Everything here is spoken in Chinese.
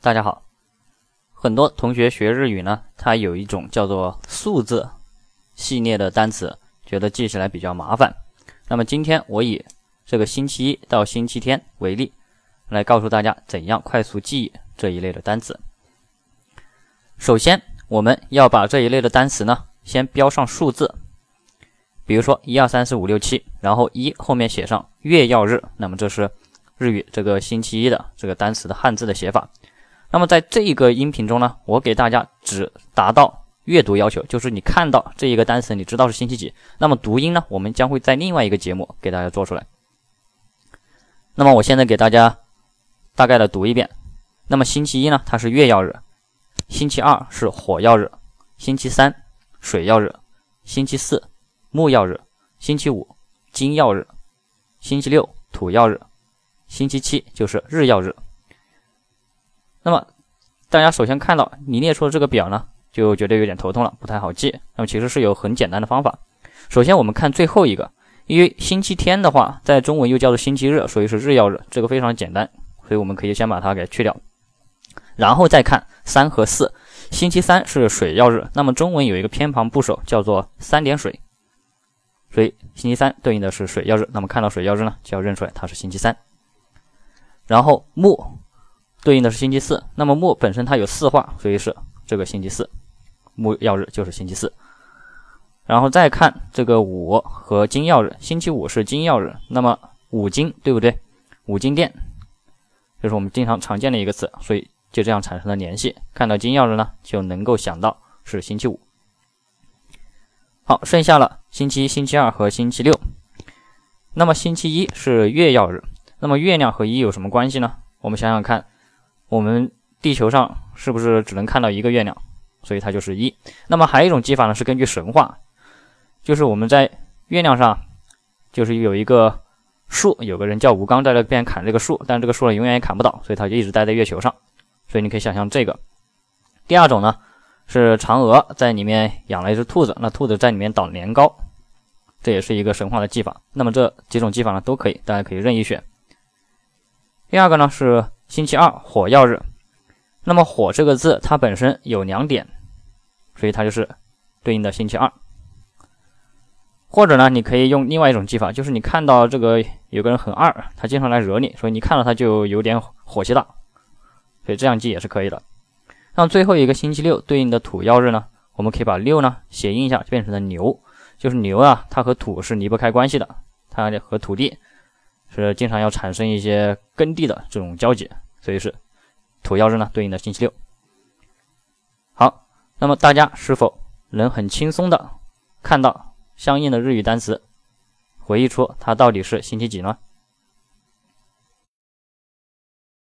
大家好，很多同学学日语呢，它有一种叫做数字系列的单词，觉得记起来比较麻烦。那么今天我以这个星期一到星期天为例，来告诉大家怎样快速记忆这一类的单词。首先，我们要把这一类的单词呢，先标上数字，比如说一二三四五六七，然后一后面写上月曜日，那么这是日语这个星期一的这个单词的汉字的写法。那么在这一个音频中呢，我给大家只达到阅读要求，就是你看到这一个单词，你知道是星期几。那么读音呢，我们将会在另外一个节目给大家做出来。那么我现在给大家大概的读一遍。那么星期一呢，它是月曜日；星期二是火曜日；星期三水曜日；星期四木曜日；星期五金曜日；星期六土曜日；星期七就是日曜日。那么，大家首先看到你列出的这个表呢，就觉得有点头痛了，不太好记。那么其实是有很简单的方法。首先我们看最后一个，因为星期天的话，在中文又叫做星期日，所以是日曜日，这个非常简单，所以我们可以先把它给去掉。然后再看三和四，星期三是水曜日，那么中文有一个偏旁部首叫做三点水，所以星期三对应的是水曜日。那么看到水曜日呢，就要认出来它是星期三。然后木。对应的是星期四，那么木本身它有四化，所以是这个星期四，木曜日就是星期四。然后再看这个五和金曜日，星期五是金曜日，那么五金对不对？五金店，这是我们经常常见的一个词，所以就这样产生了联系。看到金曜日呢，就能够想到是星期五。好，剩下了星期一、星期二和星期六。那么星期一是月曜日，那么月亮和一有什么关系呢？我们想想看。我们地球上是不是只能看到一个月亮？所以它就是一。那么还有一种记法呢，是根据神话，就是我们在月亮上，就是有一个树，有个人叫吴刚在那边砍这个树，但这个树呢永远也砍不倒，所以他就一直待在月球上。所以你可以想象这个。第二种呢，是嫦娥在里面养了一只兔子，那兔子在里面捣年糕，这也是一个神话的技法。那么这几种技法呢都可以，大家可以任意选。第二个呢是。星期二火曜日，那么火这个字它本身有两点，所以它就是对应的星期二。或者呢，你可以用另外一种记法，就是你看到这个有个人很二，他经常来惹你，所以你看到他就有点火气大，所以这样记也是可以的。那最后一个星期六对应的土曜日呢，我们可以把六呢谐音一下，就变成了牛，就是牛啊，它和土是离不开关系的，它和土地。是经常要产生一些耕地的这种交集，所以是土曜日呢对应的星期六。好，那么大家是否能很轻松的看到相应的日语单词，回忆出它到底是星期几呢？